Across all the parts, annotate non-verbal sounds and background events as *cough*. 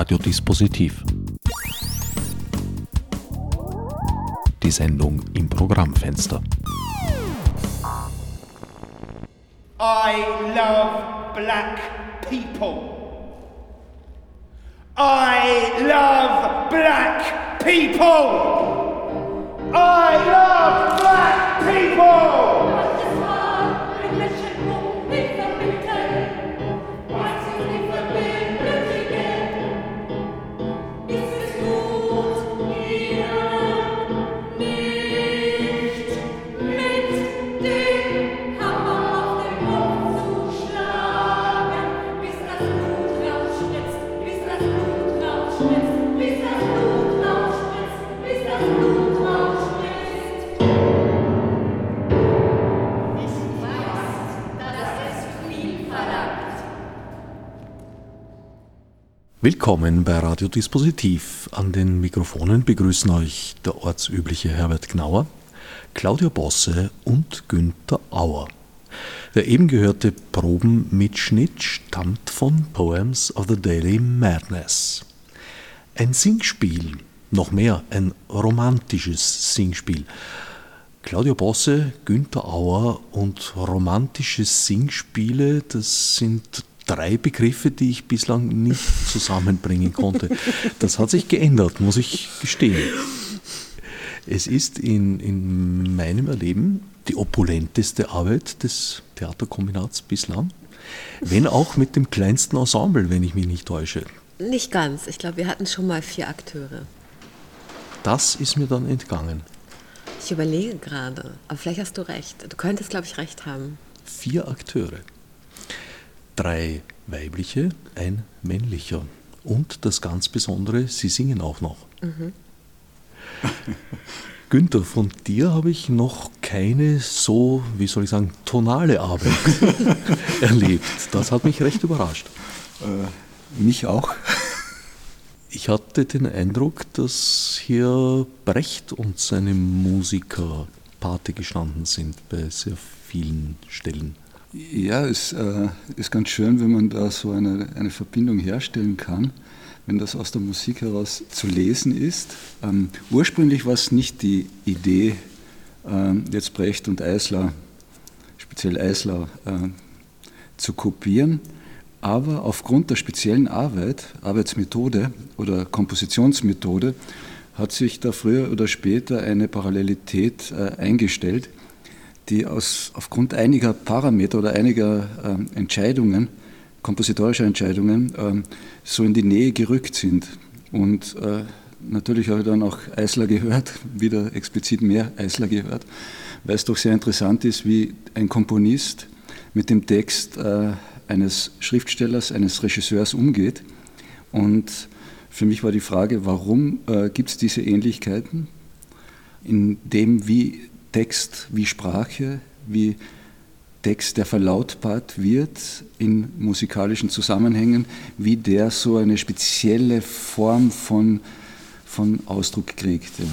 Radiodispositiv. Die Sendung im Programmfenster. I love black people. I love black people. I love black people. Willkommen bei Radio Dispositiv. An den Mikrofonen begrüßen euch der ortsübliche Herbert Gnauer, Claudia Bosse und Günther Auer. Der eben gehörte Probenmitschnitt stammt von Poems of the Daily Madness. Ein Singspiel, noch mehr ein romantisches Singspiel. Claudia Bosse, Günther Auer und romantische Singspiele, das sind drei Begriffe, die ich bislang nicht zusammenbringen konnte. Das hat sich geändert, muss ich gestehen. Es ist in, in meinem Erleben die opulenteste Arbeit des Theaterkombinats bislang, wenn auch mit dem kleinsten Ensemble, wenn ich mich nicht täusche. Nicht ganz. Ich glaube, wir hatten schon mal vier Akteure. Das ist mir dann entgangen. Ich überlege gerade, aber vielleicht hast du recht. Du könntest, glaube ich, recht haben. Vier Akteure drei weibliche, ein männlicher. Und das ganz Besondere, sie singen auch noch. Mhm. *laughs* Günther, von dir habe ich noch keine so, wie soll ich sagen, tonale Arbeit *laughs* erlebt. Das hat mich recht überrascht. Äh, mich auch. *laughs* Ich hatte den Eindruck, dass hier Brecht und seine Musiker Pate gestanden sind bei sehr vielen Stellen. Ja, es äh, ist ganz schön, wenn man da so eine, eine Verbindung herstellen kann, wenn das aus der Musik heraus zu lesen ist. Ähm, ursprünglich war es nicht die Idee, äh, jetzt Brecht und Eisler, speziell Eisler, äh, zu kopieren, aber aufgrund der speziellen Arbeit, Arbeitsmethode oder Kompositionsmethode, hat sich da früher oder später eine Parallelität äh, eingestellt die aus, aufgrund einiger Parameter oder einiger äh, Entscheidungen, kompositorischer Entscheidungen, äh, so in die Nähe gerückt sind. Und äh, natürlich habe ich dann auch Eisler gehört, *laughs* wieder explizit mehr Eisler gehört, weil es doch sehr interessant ist, wie ein Komponist mit dem Text äh, eines Schriftstellers, eines Regisseurs umgeht. Und für mich war die Frage, warum äh, gibt es diese Ähnlichkeiten in dem, wie Text wie Sprache, wie Text, der verlautbart wird in musikalischen Zusammenhängen, wie der so eine spezielle Form von, von Ausdruck kriegt. Ja.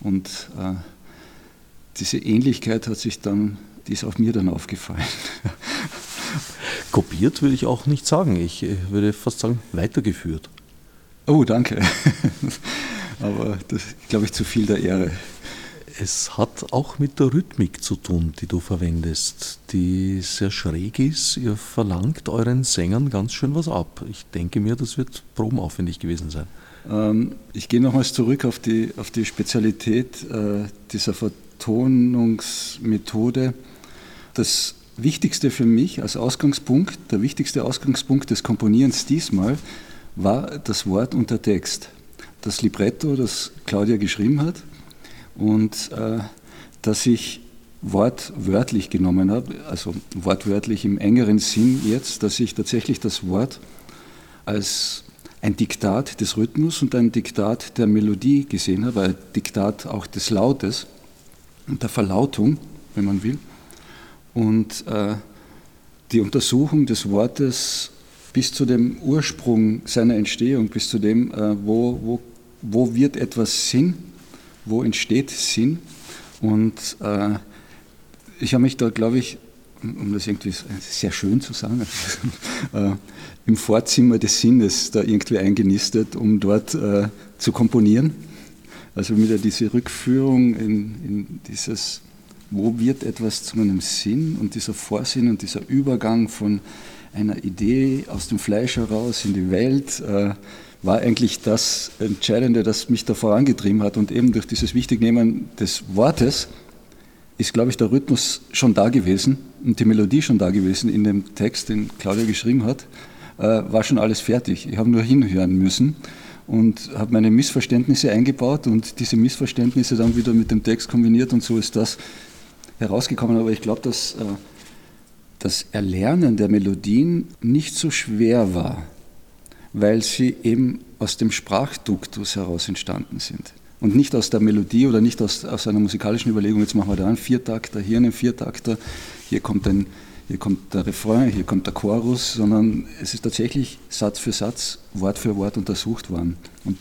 Und äh, diese Ähnlichkeit hat sich dann, die ist auf mir dann aufgefallen. *laughs* Kopiert würde ich auch nicht sagen. Ich äh, würde fast sagen, weitergeführt. Oh, danke. *laughs* Aber das glaube ich zu viel der Ehre es hat auch mit der Rhythmik zu tun, die du verwendest, die sehr schräg ist. Ihr verlangt euren Sängern ganz schön was ab. Ich denke mir, das wird probenaufwendig gewesen sein. Ähm, ich gehe nochmals zurück auf die, auf die Spezialität äh, dieser Vertonungsmethode. Das Wichtigste für mich als Ausgangspunkt, der wichtigste Ausgangspunkt des Komponierens diesmal, war das Wort und der Text. Das Libretto, das Claudia geschrieben hat, und äh, dass ich wortwörtlich genommen habe, also wortwörtlich im engeren Sinn jetzt, dass ich tatsächlich das Wort als ein Diktat des Rhythmus und ein Diktat der Melodie gesehen habe, ein Diktat auch des Lautes und der Verlautung, wenn man will. Und äh, die Untersuchung des Wortes bis zu dem Ursprung seiner Entstehung, bis zu dem, äh, wo, wo, wo wird etwas Sinn wo entsteht Sinn. Und äh, ich habe mich da, glaube ich, um das irgendwie sehr schön zu sagen, *laughs* äh, im Vorzimmer des Sinnes da irgendwie eingenistet, um dort äh, zu komponieren. Also wieder diese Rückführung in, in dieses, wo wird etwas zu einem Sinn und dieser Vorsinn und dieser Übergang von einer Idee aus dem Fleisch heraus in die Welt äh, war eigentlich das Entscheidende, das mich da vorangetrieben hat. Und eben durch dieses Wichtignehmen des Wortes ist, glaube ich, der Rhythmus schon da gewesen und die Melodie schon da gewesen in dem Text, den Claudia geschrieben hat, äh, war schon alles fertig. Ich habe nur hinhören müssen und habe meine Missverständnisse eingebaut und diese Missverständnisse dann wieder mit dem Text kombiniert und so ist das herausgekommen. Aber ich glaube, dass äh, das Erlernen der Melodien nicht so schwer war, weil sie eben aus dem Sprachduktus heraus entstanden sind. Und nicht aus der Melodie oder nicht aus, aus einer musikalischen Überlegung, jetzt machen wir da einen Viertakter, hier einen Viertakter, hier kommt, ein, hier kommt der Refrain, hier kommt der Chorus, sondern es ist tatsächlich Satz für Satz, Wort für Wort untersucht worden. Und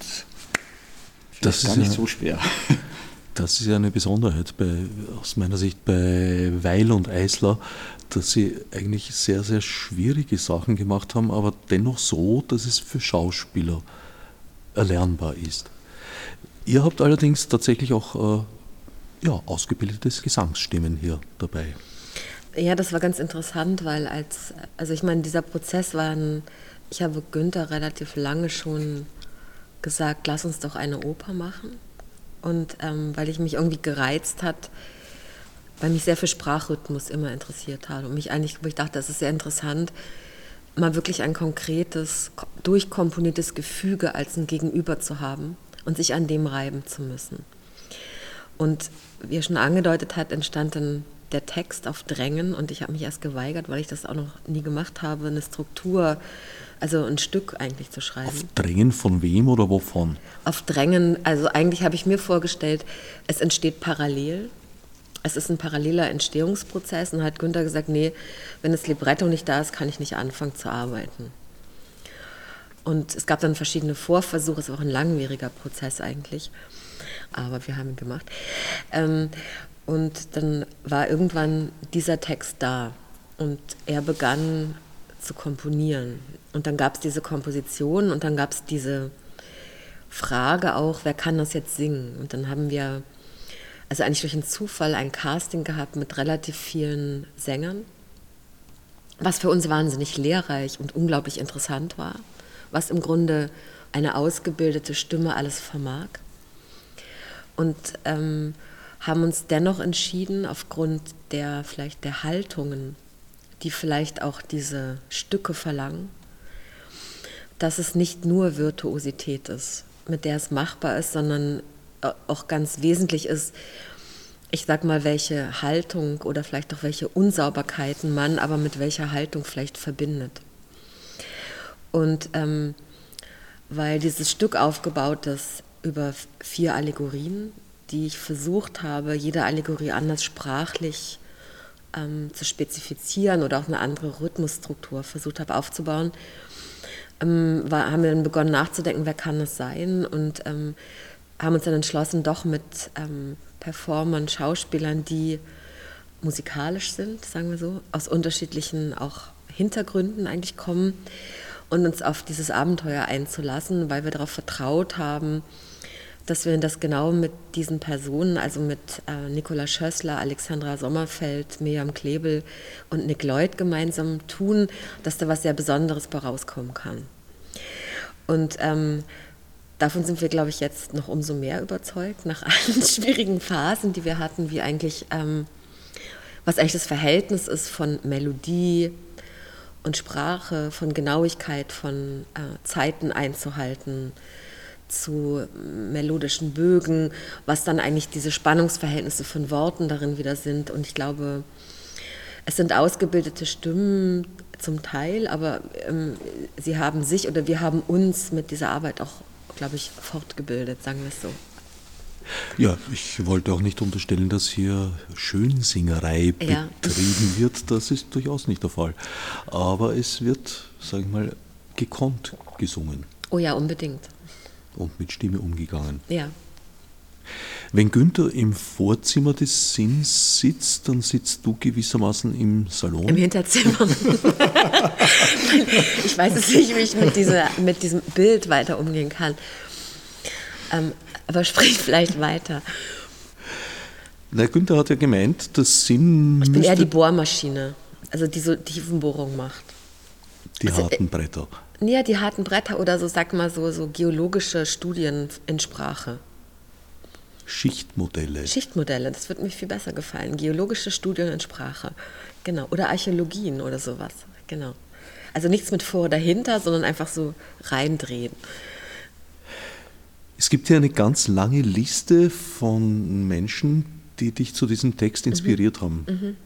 das ist gar nicht so schwer. *laughs* Das ist ja eine Besonderheit bei, aus meiner Sicht bei Weil und Eisler, dass sie eigentlich sehr, sehr schwierige Sachen gemacht haben, aber dennoch so, dass es für Schauspieler erlernbar ist. Ihr habt allerdings tatsächlich auch äh, ja, ausgebildetes Gesangsstimmen hier dabei. Ja, das war ganz interessant, weil als, also ich meine, dieser Prozess war ein, ich habe Günther relativ lange schon gesagt, lass uns doch eine Oper machen. Und ähm, weil ich mich irgendwie gereizt hat, weil mich sehr für Sprachrhythmus immer interessiert hat und mich eigentlich, wo ich dachte, das ist sehr interessant, mal wirklich ein konkretes, durchkomponiertes Gefüge als ein Gegenüber zu haben und sich an dem reiben zu müssen. Und wie er schon angedeutet hat, entstand dann der Text auf Drängen und ich habe mich erst geweigert, weil ich das auch noch nie gemacht habe, eine Struktur, also ein Stück eigentlich zu schreiben. Auf Drängen von wem oder wovon? Auf Drängen, also eigentlich habe ich mir vorgestellt, es entsteht parallel es ist ein paralleler Entstehungsprozess und hat Günther gesagt, nee, wenn das Libretto nicht da ist, kann ich nicht anfangen zu arbeiten. Und es gab dann verschiedene Vorversuche, es war auch ein langwieriger Prozess eigentlich, aber wir haben ihn gemacht. Ähm, und dann war irgendwann dieser Text da und er begann zu komponieren. Und dann gab es diese Komposition und dann gab es diese Frage auch, wer kann das jetzt singen? Und dann haben wir also eigentlich durch einen Zufall ein Casting gehabt mit relativ vielen Sängern, was für uns wahnsinnig lehrreich und unglaublich interessant war, was im Grunde eine ausgebildete Stimme alles vermag. Und ähm, haben uns dennoch entschieden, aufgrund der vielleicht der Haltungen, die vielleicht auch diese Stücke verlangen, dass es nicht nur Virtuosität ist, mit der es machbar ist, sondern auch ganz wesentlich ist, ich sag mal, welche Haltung oder vielleicht auch welche Unsauberkeiten man aber mit welcher Haltung vielleicht verbindet. Und ähm, weil dieses Stück aufgebaut ist über vier Allegorien, die ich versucht habe, jede Allegorie anders sprachlich ähm, zu spezifizieren oder auch eine andere Rhythmusstruktur versucht habe aufzubauen, ähm, war, haben wir dann begonnen nachzudenken, wer kann das sein und ähm, haben uns dann entschlossen, doch mit ähm, Performern, Schauspielern, die musikalisch sind, sagen wir so, aus unterschiedlichen auch Hintergründen eigentlich kommen und uns auf dieses Abenteuer einzulassen, weil wir darauf vertraut haben, dass wir das genau mit diesen Personen, also mit äh, Nicola Schössler, Alexandra Sommerfeld, Miriam Klebel und Nick Lloyd gemeinsam tun, dass da was sehr Besonderes bei rauskommen kann. Und ähm, davon sind wir, glaube ich, jetzt noch umso mehr überzeugt, nach allen *laughs* schwierigen Phasen, die wir hatten, wie eigentlich, ähm, was eigentlich das Verhältnis ist von Melodie und Sprache, von Genauigkeit, von äh, Zeiten einzuhalten, zu melodischen Bögen, was dann eigentlich diese Spannungsverhältnisse von Worten darin wieder sind. Und ich glaube, es sind ausgebildete Stimmen zum Teil, aber ähm, sie haben sich oder wir haben uns mit dieser Arbeit auch glaube ich, fortgebildet, sagen wir es so. Ja, ich wollte auch nicht unterstellen, dass hier Schönsingerei ja. betrieben wird. Das ist durchaus nicht der Fall. Aber es wird, sage ich mal, gekonnt gesungen. Oh ja, unbedingt. Und mit Stimme umgegangen. Ja. Wenn Günther im Vorzimmer des Sinns sitzt, dann sitzt du gewissermaßen im Salon. Im Hinterzimmer. *laughs* ich weiß es nicht, wie ich mit, dieser, mit diesem Bild weiter umgehen kann. Ähm, aber sprich vielleicht weiter. Na, Günther hat ja gemeint, das Sinn. Ich bin eher die Bohrmaschine, also die so Tiefenbohrung macht. Die also, harten Bretter. Ja, die harten Bretter oder so, sag mal so, so geologische Studien in Sprache. Schichtmodelle. Schichtmodelle, das würde mir viel besser gefallen. Geologische Studien in Sprache. Genau. Oder Archäologien oder sowas. Genau. Also nichts mit vor oder dahinter, sondern einfach so reindrehen. Es gibt hier eine ganz lange Liste von Menschen, die dich zu diesem Text inspiriert mhm. haben. Mhm.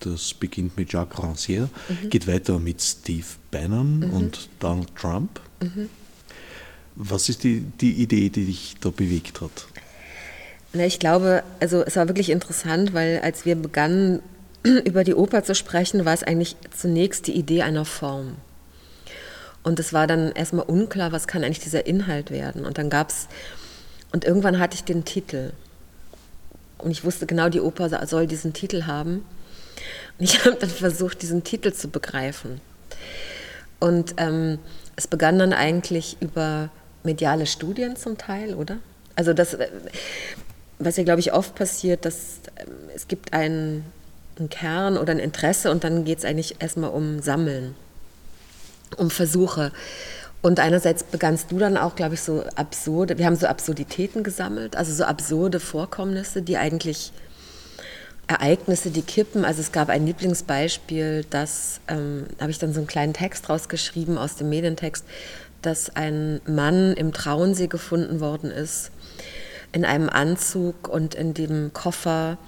Das beginnt mit Jacques Rancière, mhm. geht weiter mit Steve Bannon mhm. und Donald Trump. Mhm. Was ist die, die Idee, die dich da bewegt hat? Na, ich glaube, also es war wirklich interessant, weil als wir begannen, *clears throat* über die Oper zu sprechen, war es eigentlich zunächst die Idee einer Form. Und es war dann erstmal unklar, was kann eigentlich dieser Inhalt werden. Und dann gab es, und irgendwann hatte ich den Titel. Und ich wusste genau, die Oper soll diesen Titel haben. Und ich *laughs* habe dann versucht, diesen Titel zu begreifen. Und ähm, es begann dann eigentlich über mediale Studien zum Teil, oder? Also das, äh, was ja, glaube ich, oft passiert, dass ähm, es gibt einen, einen Kern oder ein Interesse und dann geht es eigentlich erstmal um Sammeln, um Versuche. Und einerseits begannst du dann auch, glaube ich, so absurde, wir haben so Absurditäten gesammelt, also so absurde Vorkommnisse, die eigentlich Ereignisse, die kippen. Also es gab ein Lieblingsbeispiel, das ähm, habe ich dann so einen kleinen Text rausgeschrieben aus dem Medientext, dass ein Mann im Traunsee gefunden worden ist, in einem Anzug und in dem Koffer.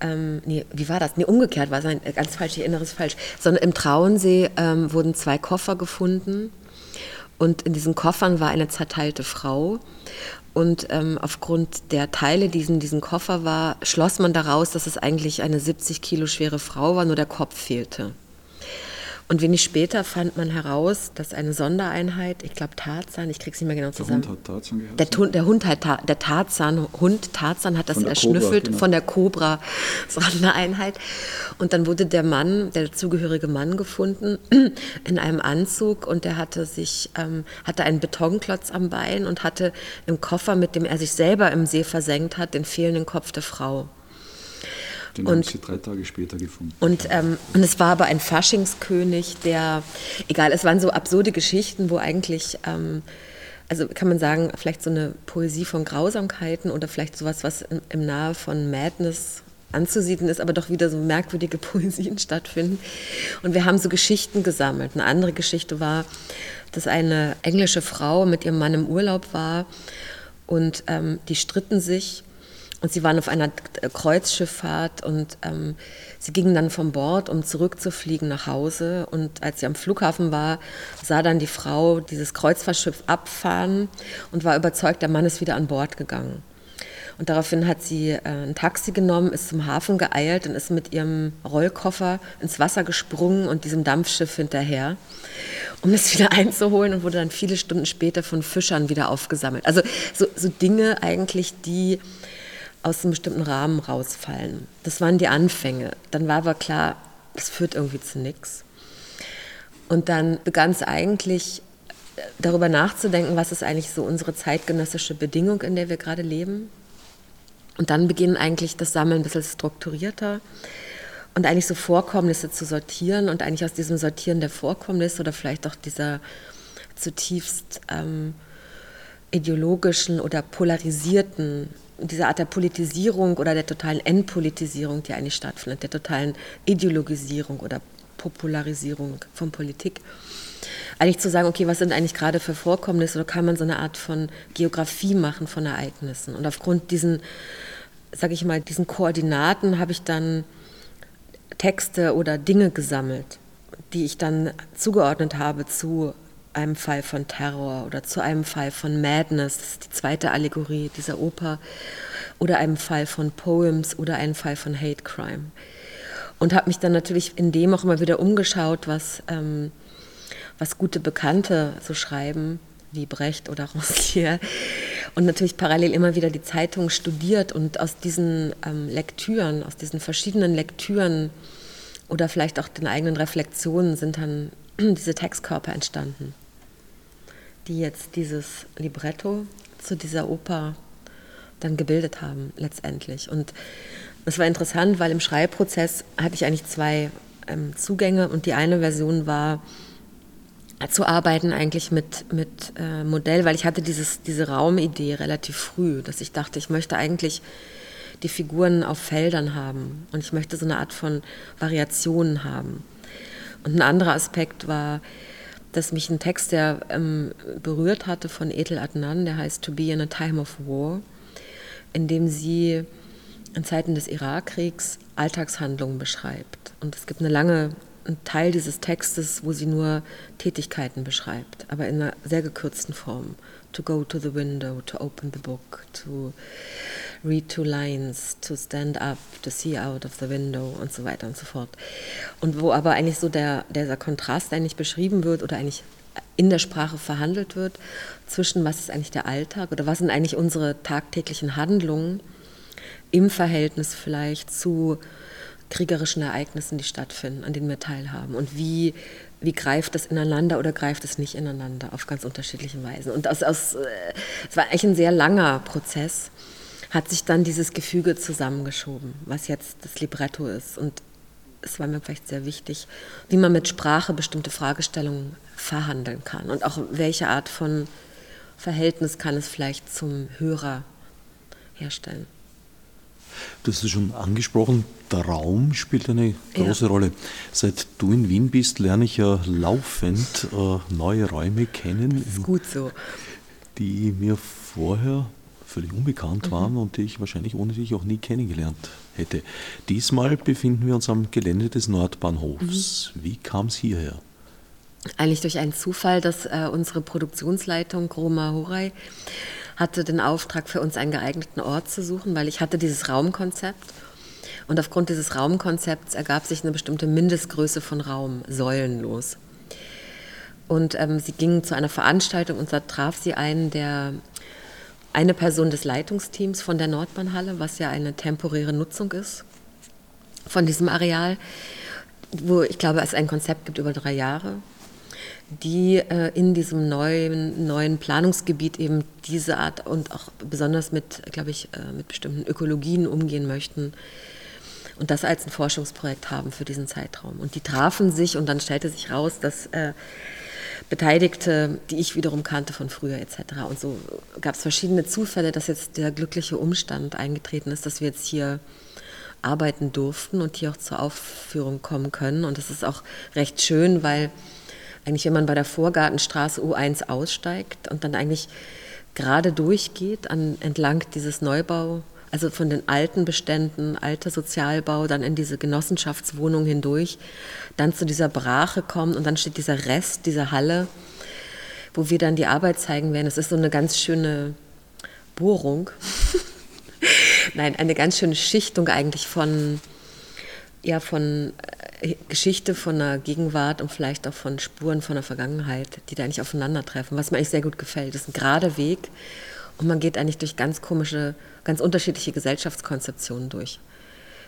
Ähm, nee, wie war das? Nee, umgekehrt war es ganz falsch, ich erinnere es falsch. Sondern im Traunsee ähm, wurden zwei Koffer gefunden und in diesen Koffern war eine zerteilte Frau. Und ähm, aufgrund der Teile, die in diesem Koffer war, schloss man daraus, dass es eigentlich eine 70 Kilo schwere Frau war, nur der Kopf fehlte. Und wenig später fand man heraus, dass eine Sondereinheit, ich glaube Tarzan, ich kriege es nicht mehr genau zusammen. Der Hund hat Tarzan geheißen. Der, der Hund hat der Tarzan, Hund Tarzan hat das erschnüffelt genau. von der Cobra Sondereinheit. Und dann wurde der Mann, der zugehörige Mann gefunden *clears throat* in einem Anzug und der hatte sich, ähm, hatte einen Betonklotz am Bein und hatte im Koffer, mit dem er sich selber im See versenkt hat, den fehlenden Kopf der Frau. Den und, haben sie drei Tage später gefunden. Und, ähm, und es war aber ein Faschingskönig, der, egal, es waren so absurde Geschichten, wo eigentlich, ähm, also kann man sagen, vielleicht so eine Poesie von Grausamkeiten oder vielleicht sowas, was im, im Nahe von Madness anzusiedeln ist, aber doch wieder so merkwürdige *laughs* Poesien stattfinden. Und wir haben so Geschichten gesammelt. Eine andere Geschichte war, dass eine englische Frau mit ihrem Mann im Urlaub war und ähm, die stritten sich und sie waren auf einer Kreuzschifffahrt und ähm, sie gingen dann vom Bord, um zurückzufliegen nach Hause. Und als sie am Flughafen war, sah dann die Frau dieses Kreuzfahrtschiff abfahren und war überzeugt, der Mann ist wieder an Bord gegangen. Und daraufhin hat sie äh, ein Taxi genommen, ist zum Hafen geeilt und ist mit ihrem Rollkoffer ins Wasser gesprungen und diesem Dampfschiff hinterher, um es wieder *laughs* einzuholen und wurde dann viele Stunden später von Fischern wieder aufgesammelt. Also so, so Dinge eigentlich, die aus einem bestimmten Rahmen rausfallen. Das waren die Anfänge. Dann war aber klar, das führt irgendwie zu nichts. Und dann begann es eigentlich darüber nachzudenken, was ist eigentlich so unsere zeitgenössische Bedingung, in der wir gerade leben. Und dann beginnen eigentlich das Sammeln ein bisschen strukturierter und eigentlich so Vorkommnisse zu sortieren und eigentlich aus diesem Sortieren der Vorkommnisse oder vielleicht auch dieser zutiefst ähm, ideologischen oder polarisierten diese Art der Politisierung oder der totalen Entpolitisierung, die eigentlich stattfindet, der totalen Ideologisierung oder Popularisierung von Politik. Eigentlich zu sagen, okay, was sind eigentlich gerade für Vorkommnisse oder kann man so eine Art von Geografie machen von Ereignissen? Und aufgrund diesen, sage ich mal, diesen Koordinaten habe ich dann Texte oder Dinge gesammelt, die ich dann zugeordnet habe zu einem Fall von Terror oder zu einem Fall von Madness, das ist die zweite Allegorie dieser Oper, oder einem Fall von Poems oder einem Fall von Hate Crime. Und habe mich dann natürlich in dem auch immer wieder umgeschaut, was, ähm, was gute Bekannte so schreiben, wie Brecht oder *laughs* Rancière. und natürlich parallel immer wieder die Zeitung studiert und aus diesen ähm, Lektüren, aus diesen verschiedenen Lektüren oder vielleicht auch den eigenen Reflexionen sind dann *clears throat* diese Textkörper entstanden, die jetzt dieses Libretto zu dieser Oper dann gebildet haben letztendlich. Und es war interessant, weil im Schreibprozess hatte ich eigentlich zwei ähm, Zugänge und die eine Version war zu arbeiten eigentlich mit, mit äh, Modell, weil ich hatte dieses, diese Raumidee relativ früh, dass ich dachte, ich möchte eigentlich die Figuren auf Feldern haben und ich möchte so eine Art von Variationen haben. Und ein anderer Aspekt war, dass mich ein Text, der ähm, berührt hatte von Ethel Adnan, der heißt To Be in a Time of War, in dem sie in Zeiten des Irakkriegs Alltagshandlungen beschreibt. Und es gibt eine lange einen Teil dieses Textes, wo sie nur Tätigkeiten beschreibt, aber in einer sehr gekürzten Form. To go to the window, to open the book, to read two lines, to stand up, to see out of the window und so weiter und so fort. Und wo aber eigentlich so der, dieser Kontrast eigentlich beschrieben wird oder eigentlich in der Sprache verhandelt wird zwischen was ist eigentlich der Alltag oder was sind eigentlich unsere tagtäglichen Handlungen im Verhältnis vielleicht zu kriegerischen Ereignissen, die stattfinden, an denen wir teilhaben. Und wie, wie greift das ineinander oder greift es nicht ineinander auf ganz unterschiedliche Weisen. Und aus, aus, äh, es war eigentlich ein sehr langer Prozess, hat sich dann dieses Gefüge zusammengeschoben, was jetzt das Libretto ist. Und es war mir vielleicht sehr wichtig, wie man mit Sprache bestimmte Fragestellungen verhandeln kann und auch welche Art von Verhältnis kann es vielleicht zum Hörer herstellen. Hast es schon angesprochen, der Raum spielt eine große ja. Rolle. Seit du in Wien bist, lerne ich ja laufend äh, neue Räume kennen. Das ist gut so. Die mir vorher völlig unbekannt mhm. waren und die ich wahrscheinlich ohne dich auch nie kennengelernt hätte. Diesmal befinden wir uns am Gelände des Nordbahnhofs. Mhm. Wie kam es hierher? Eigentlich durch einen Zufall, dass äh, unsere Produktionsleitung Groma Horay hatte den Auftrag, für uns einen geeigneten Ort zu suchen, weil ich hatte dieses Raumkonzept. Und aufgrund dieses Raumkonzepts ergab sich eine bestimmte Mindestgröße von Raum, säulenlos. Und ähm, sie ging zu einer Veranstaltung und da traf sie einen der eine Person des Leitungsteams von der Nordbahnhalle, was ja eine temporäre Nutzung ist von diesem Areal, wo ich glaube, es ein Konzept gibt über drei Jahre die äh, in diesem neuen, neuen Planungsgebiet eben diese Art und auch besonders mit, glaube ich, äh, mit bestimmten Ökologien umgehen möchten und das als ein Forschungsprojekt haben für diesen Zeitraum. Und die trafen sich und dann stellte sich raus, dass äh, Beteiligte, die ich wiederum kannte von früher etc. Und so gab es verschiedene Zufälle, dass jetzt der glückliche Umstand eingetreten ist, dass wir jetzt hier arbeiten durften und hier auch zur Aufführung kommen können. Und das ist auch recht schön, weil eigentlich, wenn man bei der Vorgartenstraße U1 aussteigt und dann eigentlich gerade durchgeht an, entlang dieses Neubau, also von den alten Beständen, alter Sozialbau, dann in diese Genossenschaftswohnung hindurch, dann zu dieser Brache kommt und dann steht dieser Rest, diese Halle, wo wir dann die Arbeit zeigen werden. Es ist so eine ganz schöne Bohrung. *laughs* Nein, eine ganz schöne Schichtung eigentlich von, ja, von Geschichte von der Gegenwart und vielleicht auch von Spuren von der Vergangenheit, die da eigentlich aufeinandertreffen, was mir eigentlich sehr gut gefällt. Das ist ein gerader Weg und man geht eigentlich durch ganz komische, ganz unterschiedliche Gesellschaftskonzeptionen durch,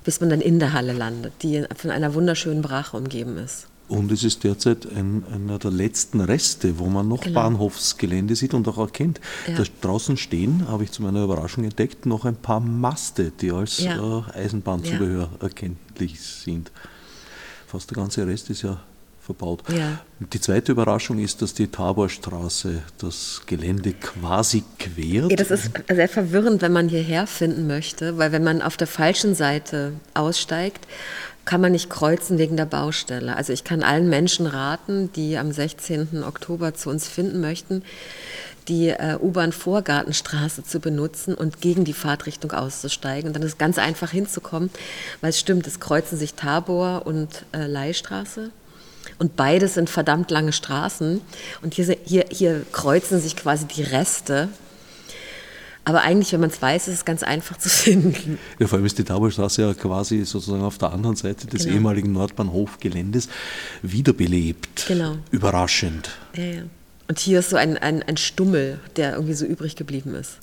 bis man dann in der Halle landet, die von einer wunderschönen Brache umgeben ist. Und es ist derzeit ein, einer der letzten Reste, wo man noch genau. Bahnhofsgelände sieht und auch erkennt. Ja. Da draußen stehen, habe ich zu meiner Überraschung entdeckt, noch ein paar Maste, die als ja. äh, Eisenbahnzubehör ja. erkenntlich sind. Fast der ganze Rest ist ja verbaut. Ja. Die zweite Überraschung ist, dass die Taborstraße das Gelände quasi quert. Ja, das ist sehr verwirrend, wenn man hierher finden möchte, weil wenn man auf der falschen Seite aussteigt, kann man nicht kreuzen wegen der Baustelle. Also ich kann allen Menschen raten, die am 16. Oktober zu uns finden möchten, die äh, U-Bahn-Vorgartenstraße zu benutzen und gegen die Fahrtrichtung auszusteigen. Und dann ist ganz einfach hinzukommen, weil es stimmt, es kreuzen sich Tabor und äh, Leihstraße. Und beides sind verdammt lange Straßen. Und hier, hier, hier kreuzen sich quasi die Reste. Aber eigentlich, wenn man es weiß, ist es ganz einfach zu *laughs* finden. Ja, vor allem ist die Taborstraße ja quasi sozusagen auf der anderen Seite des genau. ehemaligen Nordbahnhofgeländes wiederbelebt. Genau. Überraschend. Ja, ja. Und hier ist so ein, ein, ein Stummel, der irgendwie so übrig geblieben ist.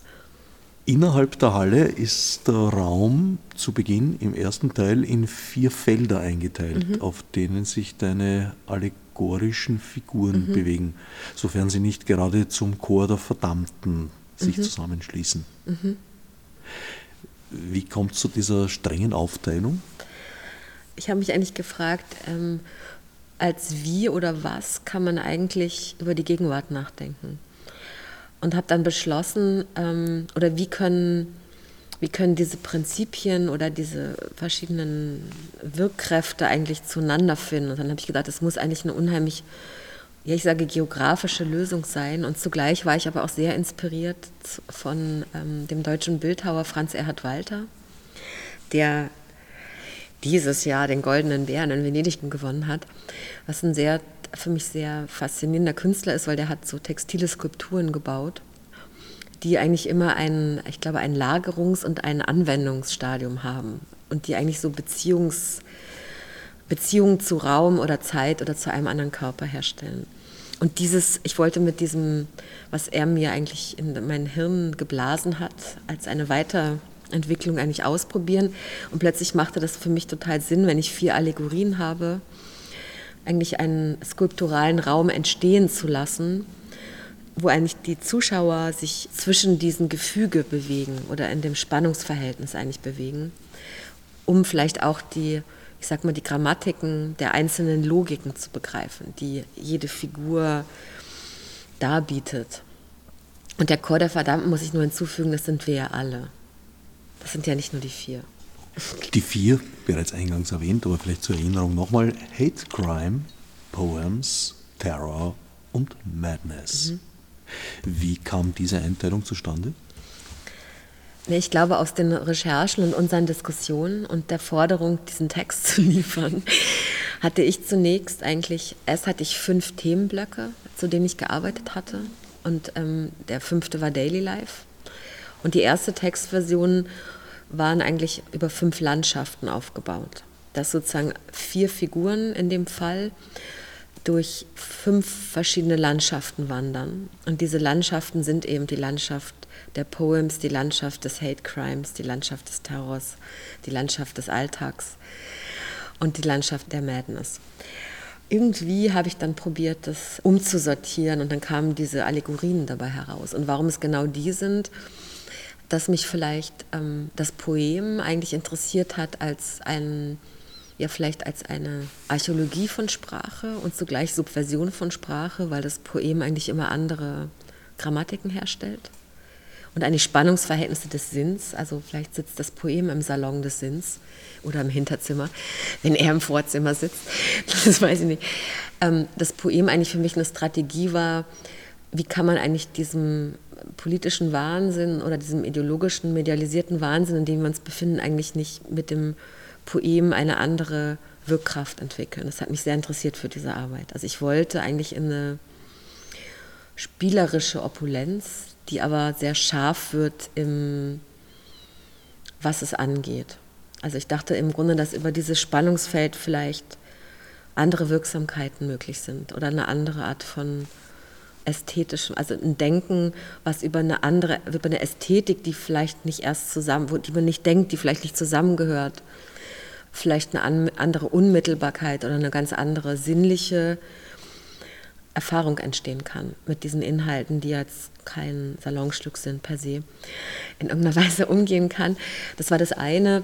Innerhalb der Halle ist der Raum zu Beginn im ersten Teil in vier Felder eingeteilt, mhm. auf denen sich deine allegorischen Figuren mhm. bewegen, sofern sie nicht gerade zum Chor der Verdammten sich mhm. zusammenschließen. Mhm. Wie kommt es zu dieser strengen Aufteilung? Ich habe mich eigentlich gefragt, ähm, als wie oder was kann man eigentlich über die Gegenwart nachdenken? und habe dann beschlossen, ähm, oder wie können, wie können diese Prinzipien oder diese verschiedenen Wirkkräfte eigentlich zueinander finden. Und dann habe ich gedacht, es muss eigentlich eine unheimlich, ja ich sage, geografische Lösung sein. Und zugleich war ich aber auch sehr inspiriert von ähm, dem deutschen Bildhauer Franz Erhard Walter, der dieses Jahr den Goldenen Bären in Venedig gewonnen hat, was ein sehr für mich sehr faszinierender Künstler ist, weil der hat so textile Skulpturen gebaut, die eigentlich immer ein, ich glaube, ein Lagerungs- und ein Anwendungsstadium haben und die eigentlich so Beziehungs, Beziehungen zu Raum oder Zeit oder zu einem anderen Körper herstellen. Und dieses, ich wollte mit diesem, was er mir eigentlich in mein Hirn geblasen hat, als eine Weiterentwicklung eigentlich ausprobieren. Und plötzlich machte das für mich total Sinn, wenn ich vier Allegorien habe eigentlich einen skulpturalen Raum entstehen zu lassen, wo eigentlich die Zuschauer sich zwischen diesen Gefüge bewegen oder in dem Spannungsverhältnis eigentlich bewegen, um vielleicht auch die, ich sag mal, die Grammatiken der einzelnen Logiken zu begreifen, die jede Figur darbietet. Und der Chor der Verdammten muss ich nur hinzufügen, das sind wir ja alle. Das sind ja nicht nur die vier. Die vier, bereits eingangs erwähnt, aber vielleicht zur Erinnerung nochmal: Hate Crime, Poems, Terror und Madness. Mhm. Wie kam diese Einteilung zustande? Ich glaube, aus den Recherchen und unseren Diskussionen und der Forderung, diesen Text *laughs* zu liefern, hatte ich zunächst eigentlich, erst hatte ich fünf Themenblöcke, zu denen ich gearbeitet hatte. Und ähm, der fünfte war Daily Life. Und die erste Textversion waren eigentlich über fünf Landschaften aufgebaut. Dass sozusagen vier Figuren in dem Fall durch fünf verschiedene Landschaften wandern. Und diese Landschaften sind eben die Landschaft der Poems, die Landschaft des Hate Crimes, die Landschaft des Terrors, die Landschaft des Alltags und die Landschaft der Madness. Irgendwie habe ich dann probiert, das umzusortieren und dann kamen diese Allegorien dabei heraus. Und warum es genau die sind, dass mich vielleicht ähm, das Poem eigentlich interessiert hat als ein, ja vielleicht als eine Archäologie von Sprache und zugleich Subversion von Sprache, weil das Poem eigentlich immer andere Grammatiken herstellt und eigentlich Spannungsverhältnisse des Sinns. Also vielleicht sitzt das Poem im Salon des Sinns oder im Hinterzimmer, wenn er im Vorzimmer sitzt. *laughs* Das weiß ich nicht. Ähm, das Poem eigentlich für mich eine Strategie war, wie kann man eigentlich diesem politischen Wahnsinn oder diesem ideologischen, medialisierten Wahnsinn, in dem wir uns befinden, eigentlich nicht mit dem Poem eine andere Wirkkraft entwickeln. Das hat mich sehr interessiert für diese Arbeit. Also ich wollte eigentlich in eine spielerische Opulenz, die aber sehr scharf wird im, was es angeht. Also ich dachte im Grunde, dass über dieses Spannungsfeld vielleicht andere Wirksamkeiten möglich sind oder eine andere Art von ästhetischem, also ein Denken, was über eine andere, über eine Ästhetik, die vielleicht nicht erst zusammen, die man nicht denkt, die vielleicht nicht zusammengehört, vielleicht eine andere Unmittelbarkeit oder eine ganz andere sinnliche Erfahrung entstehen kann mit diesen Inhalten, die jetzt kein Salonstück sind per se, in irgendeiner *laughs* Weise umgehen kann. Das war das eine.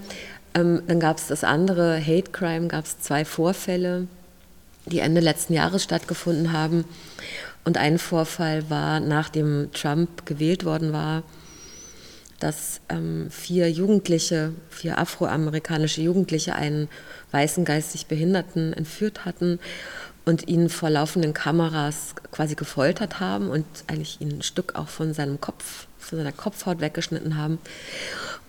Ähm, dann gab es das andere, Hate Crime, gab es zwei Vorfälle, die Ende letzten Jahres stattgefunden haben. Und ein Vorfall war, nachdem Trump gewählt worden war, dass ähm, vier Jugendliche, vier afroamerikanische Jugendliche einen weißen geistig Behinderten entführt hatten und ihn vor laufenden Kameras quasi gefoltert haben und eigentlich ihn ein Stück auch von seinem Kopf, von seiner Kopfhaut weggeschnitten haben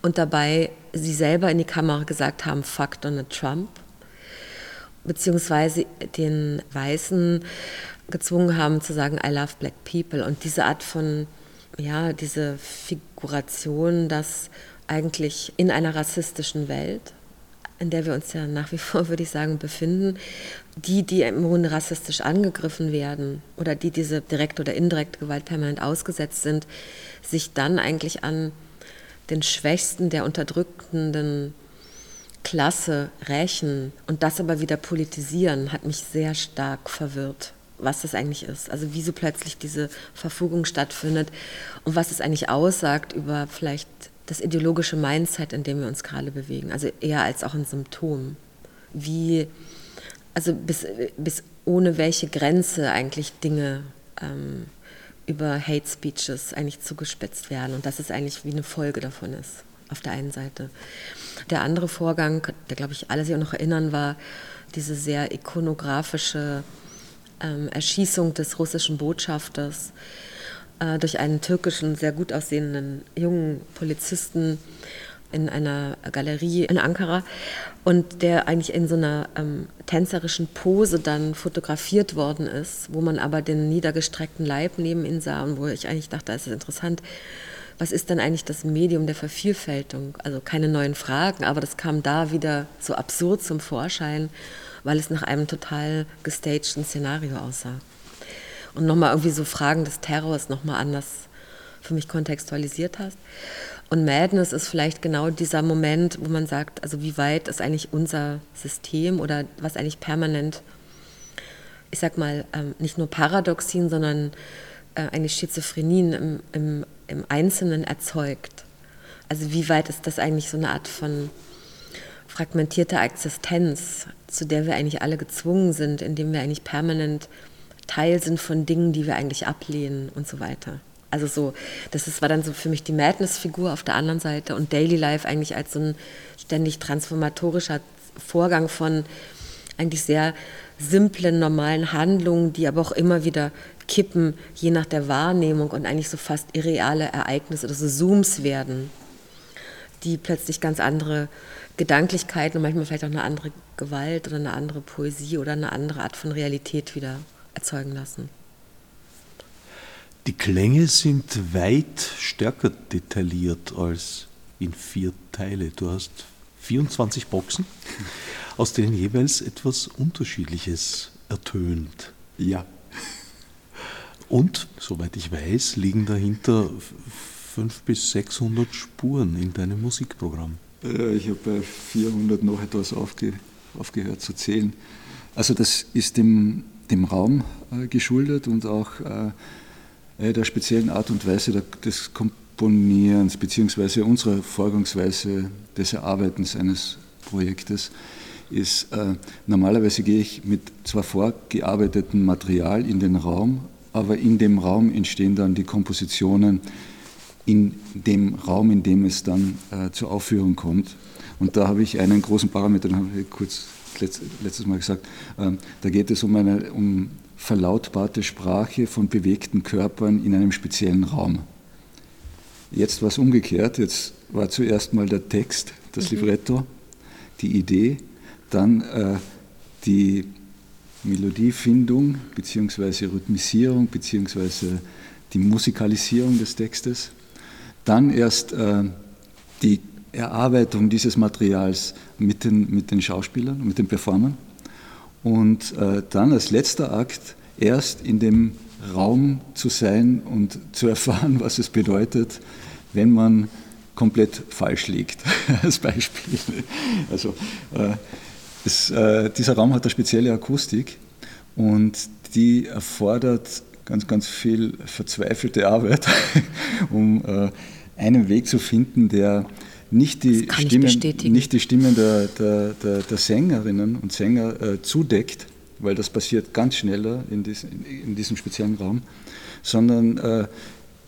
und dabei sie selber in die Kamera gesagt haben, fuck Donald Trump, beziehungsweise den weißen gezwungen haben zu sagen, I love black people. Und diese Art von, ja, diese Figuration, dass eigentlich in einer rassistischen Welt, in der wir uns ja nach wie vor, *laughs* würde ich sagen, befinden, die, die im Grunde rassistisch angegriffen werden oder die diese direkte oder indirekte Gewalt permanent ausgesetzt sind, sich dann eigentlich an den Schwächsten der unterdrückenden Klasse rächen und das aber wieder politisieren, hat mich sehr stark verwirrt, was das eigentlich ist. Also wieso plötzlich diese Verfugung stattfindet und was es eigentlich aussagt über vielleicht das ideologische Mindset, in dem wir uns gerade bewegen. Also eher als auch ein Symptom. Wie, also bis, bis ohne welche Grenze eigentlich Dinge ähm, über Hate Speeches eigentlich zugespitzt werden und dass es eigentlich wie eine Folge davon ist, auf der einen Seite. Der andere Vorgang, der glaube ich alle sich auch noch erinnern, war diese sehr ikonografische ähm, Erschießung des russischen Botschafters äh, durch einen türkischen, sehr gut aussehenden jungen Polizisten in einer Galerie in Ankara und der eigentlich in so einer ähm, tänzerischen Pose dann fotografiert worden ist, wo man aber den niedergestreckten Leib neben ihm sah und wo ich eigentlich dachte, das ist interessant, was ist denn eigentlich das Medium der Vervielfältigung? Also keine neuen Fragen, aber das kam da wieder so absurd zum Vorschein, weil es nach einem total gestagten Szenario aussah. Und nochmal irgendwie so Fragen des Terrors nochmal anders für mich kontextualisiert hast. Und Madness ist vielleicht genau dieser Moment, wo man sagt, also wie weit ist eigentlich unser System oder was eigentlich permanent, ich sag mal, ähm, nicht nur Paradoxien, sondern äh, eigentlich Schizophrenien im, im im Einzelnen erzeugt. Also wie weit ist das eigentlich so eine Art von fragmentierter Existenz, zu der wir eigentlich alle gezwungen sind, indem wir eigentlich permanent Teil sind von Dingen, die wir eigentlich ablehnen und so weiter. Also so, das ist, war dann so für mich die Madness-Figur auf der anderen Seite und Daily Life eigentlich als so ein ständig transformatorischer Vorgang von eigentlich sehr simplen, normalen Handlungen, die aber auch immer wieder kippen, je nach der Wahrnehmung und eigentlich so fast irreale Ereignisse oder so Zooms werden, die plötzlich ganz andere Gedanklichkeiten und manchmal vielleicht auch eine andere Gewalt oder eine andere Poesie oder eine andere Art von Realität wieder erzeugen lassen. Die Klänge sind weit stärker detailliert als in vier Teile. Du hast 24 Boxen, aus denen jeweils etwas Unterschiedliches ertönt. Ja. Und, soweit ich weiß, liegen dahinter 500 bis 600 Spuren in deinem Musikprogramm. Ich habe bei 400 noch etwas aufge, aufgehört zu zählen. Also das ist dem, dem Raum äh, geschuldet und auch äh, der speziellen Art und Weise des Komponierens beziehungsweise unserer Vorgangsweise des Erarbeitens eines Projektes ist, äh, normalerweise gehe ich mit zwar vorgearbeitetem Material in den Raum, aber in dem Raum entstehen dann die Kompositionen in dem Raum, in dem es dann äh, zur Aufführung kommt. Und da habe ich einen großen Parameter, den habe ich kurz letztes Mal gesagt, äh, da geht es um eine um verlautbarte Sprache von bewegten Körpern in einem speziellen Raum. Jetzt war es umgekehrt, jetzt war zuerst mal der Text, das mhm. Libretto, die Idee, dann äh, die Melodiefindung bzw. Rhythmisierung bzw. die Musikalisierung des Textes, dann erst äh, die Erarbeitung dieses Materials mit den, mit den Schauspielern, mit den Performern und äh, dann als letzter Akt erst in dem Raum zu sein und zu erfahren, was es bedeutet, wenn man komplett falsch liegt, *laughs* als Beispiel. Also äh, es, äh, dieser Raum hat eine spezielle Akustik und die erfordert ganz, ganz viel verzweifelte Arbeit, *laughs* um äh, einen Weg zu finden, der nicht die Stimmen, nicht die Stimmen der, der, der, der Sängerinnen und Sänger äh, zudeckt, weil das passiert ganz schneller in, dies, in, in diesem speziellen Raum, sondern äh,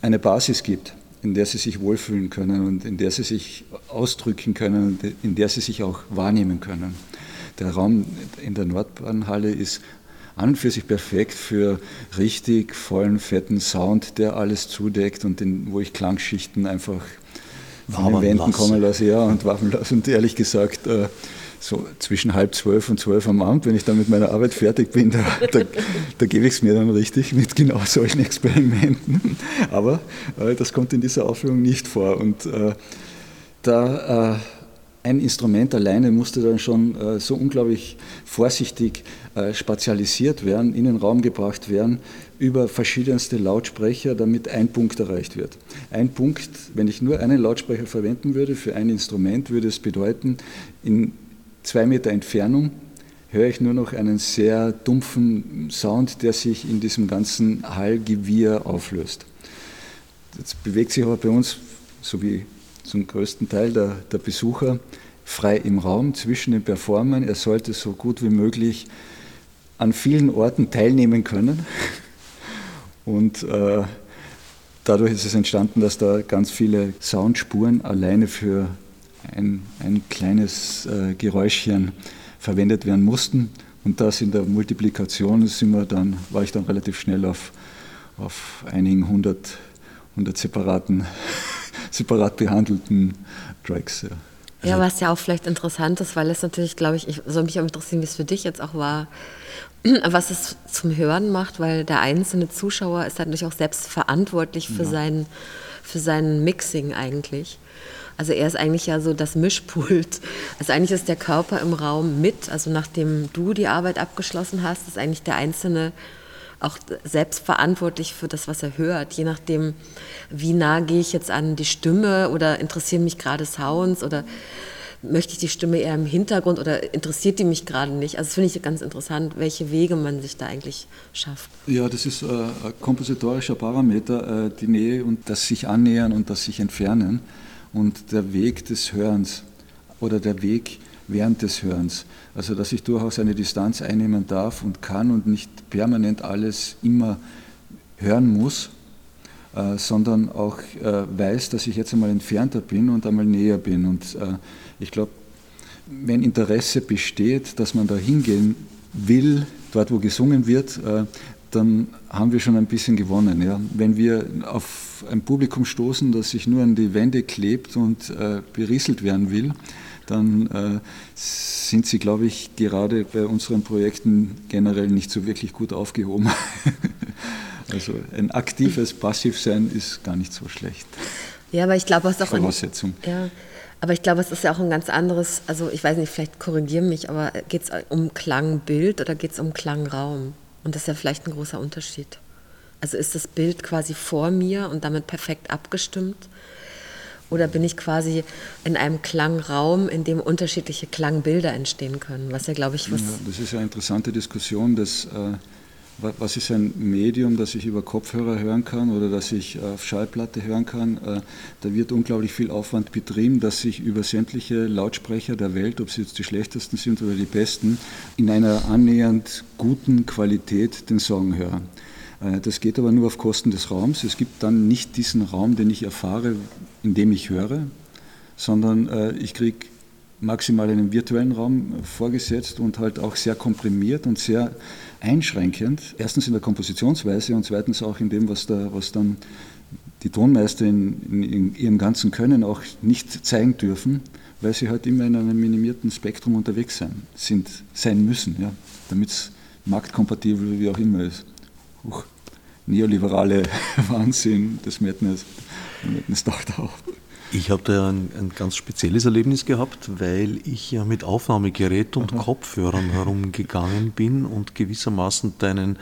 eine Basis gibt, in der sie sich wohlfühlen können und in der sie sich ausdrücken können und in der sie sich auch wahrnehmen können. Der Raum in der Nordbahnhalle ist an und für sich perfekt für richtig vollen, fetten Sound, der alles zudeckt und den, wo ich Klangschichten einfach von den Wänden kommen lasse ja, und waffen lasse. Und ehrlich gesagt, äh, so zwischen halb zwölf und zwölf am Abend, wenn ich dann mit meiner Arbeit fertig bin, da, da, da gebe ich es mir dann richtig mit genau solchen Experimenten. Aber äh, das kommt in dieser Aufführung nicht vor. Und äh, da äh, ein Instrument alleine musste dann schon äh, so unglaublich vorsichtig äh, spatialisiert werden, in den Raum gebracht werden, über verschiedenste Lautsprecher, damit ein Punkt erreicht wird. Ein Punkt, wenn ich nur einen Lautsprecher verwenden würde für ein Instrument, würde es bedeuten, in zwei Meter Entfernung höre ich nur noch einen sehr dumpfen Sound, der sich in diesem ganzen Hallgewirr auflöst. Das bewegt sich aber bei uns, so wie zum größten Teil der, der Besucher, frei im Raum zwischen den Performern. Er sollte so gut wie möglich an vielen Orten teilnehmen können. *laughs* Und äh, dadurch ist es entstanden, dass da ganz viele Soundspuren alleine für ein, ein kleines äh, Geräuschchen verwendet werden mussten. Und das in der Multiplikation sind wir dann, war ich dann relativ schnell auf, auf einigen hundert, hundert separaten, separat behandelten Tracks. Ja. ja, was ja auch vielleicht interessant ist, weil es natürlich, glaube ich, ich soll mich auch interessieren, wie es für dich jetzt auch war, *clears throat* was es zum Hören macht, weil der einzelne Zuschauer ist natürlich auch selbst verantwortlich für, ja. sein, für sein Mixing eigentlich. Also er ist eigentlich ja so das Mischpult. Also eigentlich ist der Körper im Raum mit. Also nachdem du die Arbeit abgeschlossen hast, ist eigentlich der Einzelne auch selbst verantwortlich für das, was er hört. Je nachdem, wie nah gehe ich jetzt an die Stimme oder interessieren mich gerade Sounds oder möchte ich die Stimme eher im Hintergrund oder interessiert die mich gerade nicht? Also das finde ich ganz interessant, welche Wege man sich da eigentlich schafft. Ja, das ist äh, ein kompositorischer Parameter, äh, die Nähe und das sich annähern und das sich entfernen und der Weg des Hörens oder der Weg während des Hörens. Also dass ich durchaus eine Distanz einnehmen darf und kann und nicht permanent alles immer hören muss, äh, sondern auch äh, weiß, dass ich jetzt einmal entfernter bin und einmal näher bin. Und äh, ich glaube, wenn Interesse besteht, dass man da hingehen will, dort wo gesungen wird, äh, dann haben wir schon ein bisschen gewonnen. Ja. Wenn wir auf ein Publikum stoßen, das sich nur an die Wände klebt und äh, berieselt werden will, dann äh, sind sie, glaube ich, gerade bei unseren Projekten generell nicht so wirklich gut aufgehoben. *laughs* also ein aktives Passivsein ist gar nicht so schlecht. Ja, aber ich glaube, es ist auch Voraussetzung. Ein, ja, aber ich glaube, es ist ja auch ein ganz anderes, also ich weiß nicht, vielleicht korrigieren mich, aber geht es um Klangbild oder geht es um Klangraum? Und das ist ja vielleicht ein großer Unterschied. Also ist das Bild quasi vor mir und damit perfekt abgestimmt? Oder bin ich quasi in einem Klangraum, in dem unterschiedliche Klangbilder entstehen können? Was ja, glaube ich, was. Ja, das ist eine interessante Diskussion, dass. Äh, was ist ein Medium, das ich über Kopfhörer hören kann oder das ich auf Schallplatte hören kann? Äh, da wird unglaublich viel Aufwand betrieben, dass ich über sämtliche Lautsprecher der Welt, ob sie jetzt die schlechtesten sind oder die besten, in einer annähernd guten Qualität den Song höre. Äh, das geht aber nur auf Kosten des Raums. Es gibt dann nicht diesen Raum, den ich erfahre, in dem ich höre, sondern äh, ich kriege maximal einen virtuellen Raum vorgesetzt und halt auch sehr komprimiert und sehr einschränkend. Erstens in der Kompositionsweise und zweitens auch in dem, was, da, was dann die Tonmeister in, in, in, ihrem ganzen Können auch nicht zeigen dürfen, weil sie halt immer in einem minimierten Spektrum unterwegs sein, sind, sein müssen, ja, damit es marktkompatibel wie auch immer ist. Huch, neoliberale *laughs* Wahnsinn des Madness, Madness taucht auf. Ich habe da ein, ein, ganz spezielles Erlebnis gehabt, weil ich ja mit Aufnahmegerät und Aha. Kopfhörern herumgegangen bin und gewissermaßen deinen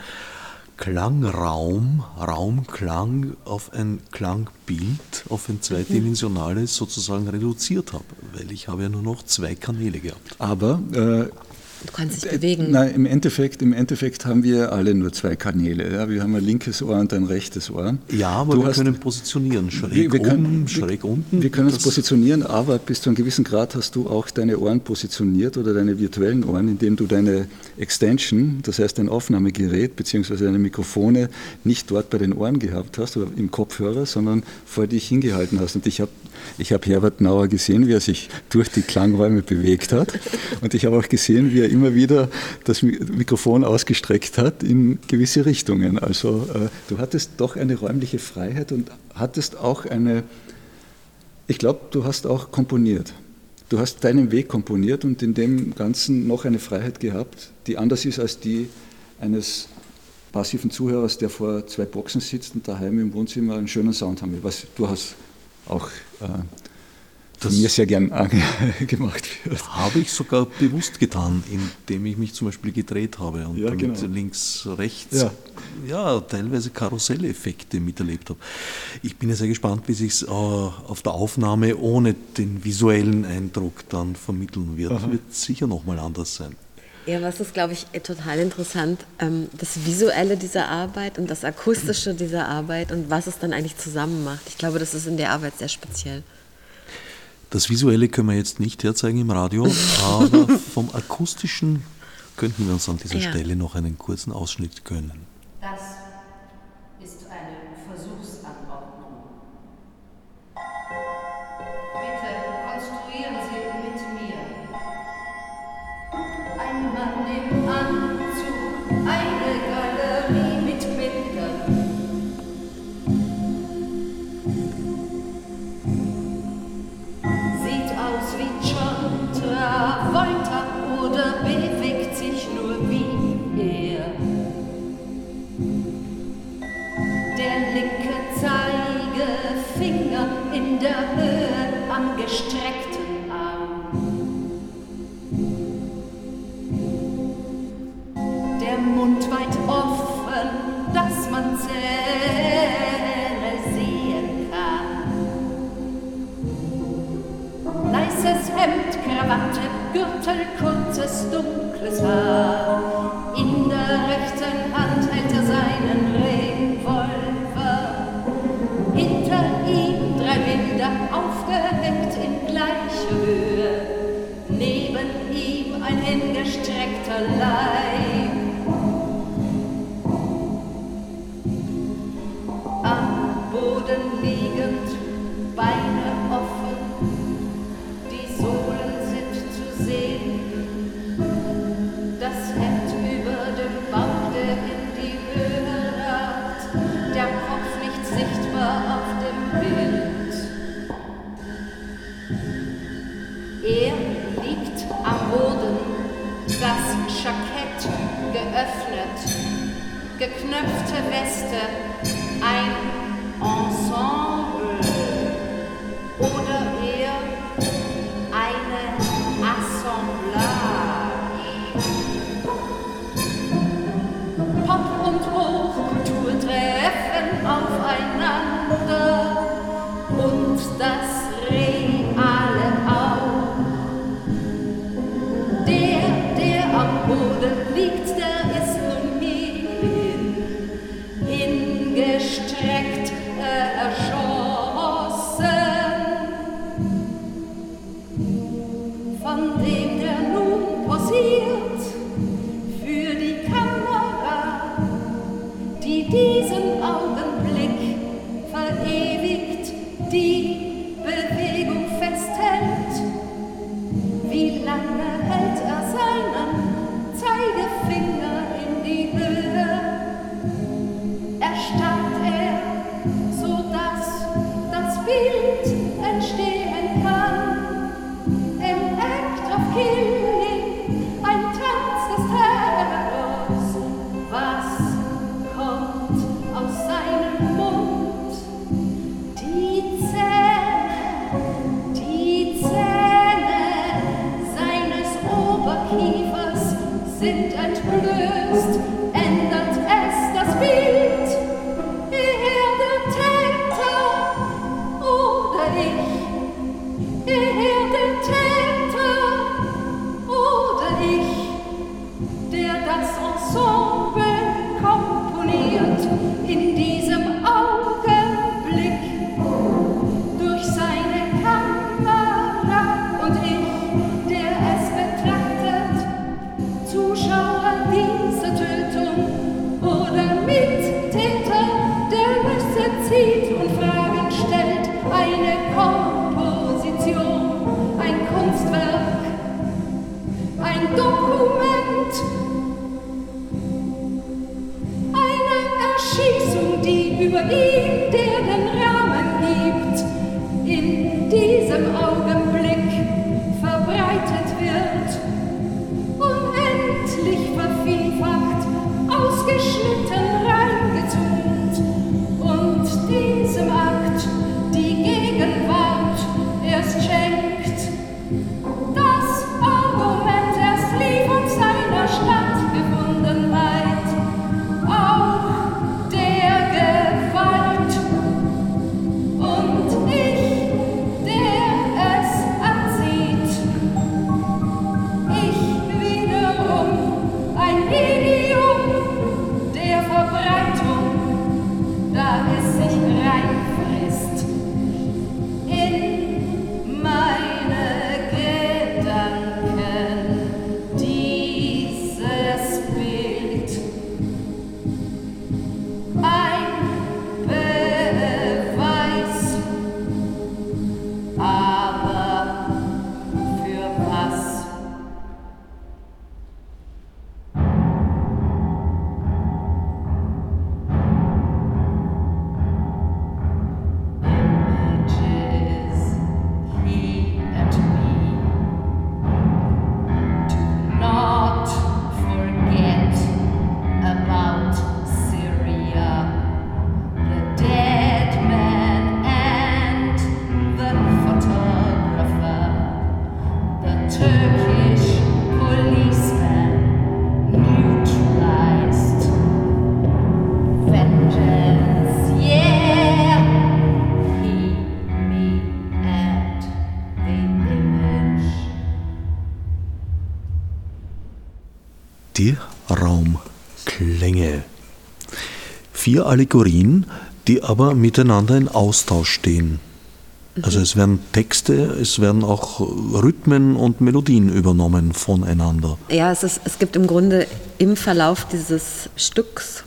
Klangraum, Raumklang auf ein Klangbild, auf ein zweidimensionales sozusagen reduziert habe, weil ich habe ja nur noch zwei Kanäle gehabt. Aber äh, Du kannst dich bewegen. Nein, im Endeffekt, im Endeffekt haben wir alle nur zwei Kanäle. Ja? Wir haben ein linkes Ohr und ein rechtes Ohr. Ja, aber du wir hast, können positionieren, schräg wir, wir können, oben, schräg unten. Wir können uns positionieren, aber bis zu einem gewissen Grad hast du auch deine Ohren positioniert oder deine virtuellen Ohren, indem du deine Extension, das heißt dein Aufnahmegerät bzw. deine Mikrofone nicht dort bei den Ohren gehabt hast oder im Kopfhörer, sondern vor dich hingehalten hast. Und ich habe ich hab Herbert Nauer gesehen, wie er sich durch die Klangräume bewegt hat. Und ich habe auch gesehen, wie er immer wieder das Mikrofon ausgestreckt hat in gewisse Richtungen. Also äh, du hattest doch eine räumliche Freiheit und hattest auch eine, ich glaube, du hast auch komponiert. Du hast deinen Weg komponiert und in dem Ganzen noch eine Freiheit gehabt, die anders ist als die eines passiven Zuhörers, der vor zwei Boxen sitzt und daheim im Wohnzimmer einen schönen Sound haben will. Was du hast auch äh, von mir sehr gern *laughs* gemacht wird. Habe ich sogar bewusst getan, indem ich mich zum Beispiel gedreht habe und ja, damit genau. links, rechts, ja. ja teilweise Karusselleffekte miterlebt habe. Ich bin ja sehr gespannt, wie sich es äh, auf der Aufnahme ohne den visuellen Eindruck dann vermitteln wird. Aha. Wird sicher nochmal anders sein. Ja, was ist, glaube ich, total interessant, ähm, das Visuelle dieser Arbeit und das Akustische dieser Arbeit und was es dann eigentlich zusammen macht. Ich glaube, das ist in der Arbeit sehr speziell. Das Visuelle können wir jetzt nicht herzeigen im Radio, *laughs* aber vom Akustischen könnten wir uns an dieser ja. Stelle noch einen kurzen Ausschnitt gönnen. Das geschöpfte Weste. Vier Allegorien, die aber miteinander in Austausch stehen. Also es werden Texte, es werden auch Rhythmen und Melodien übernommen voneinander. Ja, es, ist, es gibt im Grunde im Verlauf dieses Stücks,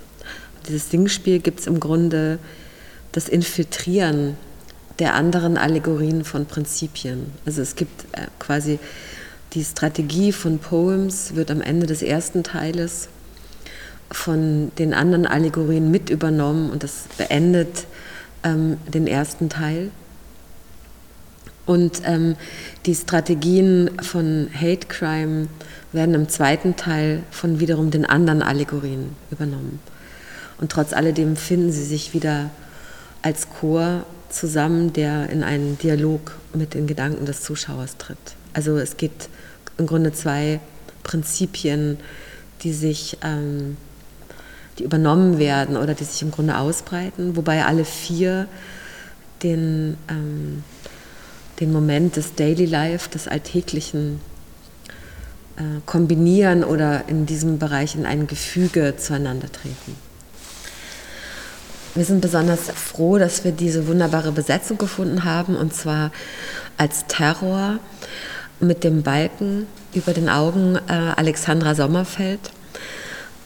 dieses Singspiel, gibt es im Grunde das Infiltrieren der anderen Allegorien von Prinzipien. Also es gibt äh, quasi die Strategie von Poems, wird am Ende des ersten Teiles von den anderen Allegorien mit übernommen und das beendet ähm, den ersten Teil. Und ähm, die Strategien von Hate Crime werden im zweiten Teil von wiederum den anderen Allegorien übernommen. Und trotz alledem finden sie sich wieder als Chor zusammen, der in einen Dialog mit den Gedanken des Zuschauers tritt. Also es gibt im Grunde zwei Prinzipien, die sich, ähm, die übernommen werden oder die sich im Grunde ausbreiten, wobei alle vier den, ähm, den Moment des Daily Life, des Alltäglichen äh, kombinieren oder in diesem Bereich in ein Gefüge zueinander treten. Wir sind besonders froh, dass wir diese wunderbare Besetzung gefunden haben, und zwar als Terror mit dem Balken über den Augen äh, Alexandra Sommerfeld,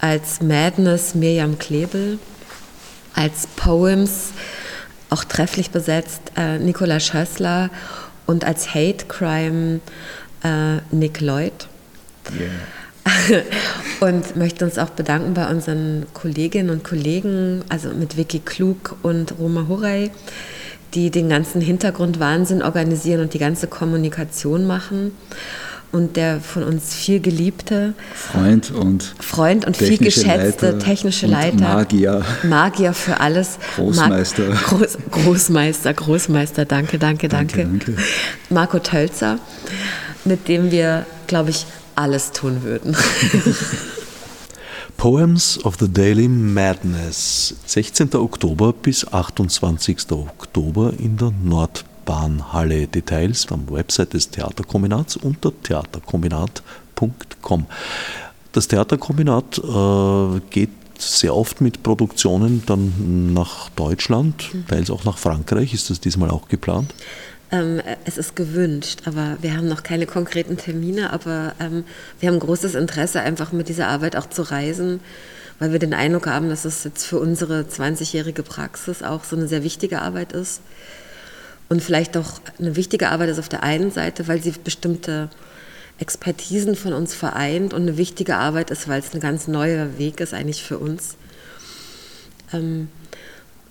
als Madness Mirjam Klebel, als Poems auch trefflich besetzt äh, Nicola Schössler und als Hate Crime äh, Nick Lloyd. Yeah. *laughs* und möchte uns auch bedanken bei unseren Kolleginnen und Kollegen, also mit Vicky Klug und Roma Hurey, die den ganzen Hintergrundwahnsinn organisieren und die ganze Kommunikation machen. Und der von uns viel geliebte Freund und, Freund und viel geschätzte Leiter technische Leiter. Magier. Magier für alles. Großmeister. Groß, Großmeister, Großmeister, danke, danke, danke. danke, danke. Marco Tölzer, mit dem wir, glaube ich, alles tun würden. *laughs* Poems of the Daily Madness, 16. Oktober bis 28. Oktober in der Nordbahnhalle. Details am Website des Theaterkombinats unter theaterkombinat.com. Das Theaterkombinat äh, geht sehr oft mit Produktionen dann nach Deutschland, mhm. teils auch nach Frankreich. Ist das diesmal auch geplant? Ähm, es ist gewünscht, aber wir haben noch keine konkreten Termine, aber ähm, wir haben großes Interesse, einfach mit dieser Arbeit auch zu reisen, weil wir den Eindruck haben, dass es jetzt für unsere 20-jährige Praxis auch so eine sehr wichtige Arbeit ist. Und vielleicht auch eine wichtige Arbeit ist auf der einen Seite, weil sie bestimmte Expertisen von uns vereint und eine wichtige Arbeit ist, weil es ein ganz neuer Weg ist eigentlich für uns. Ähm,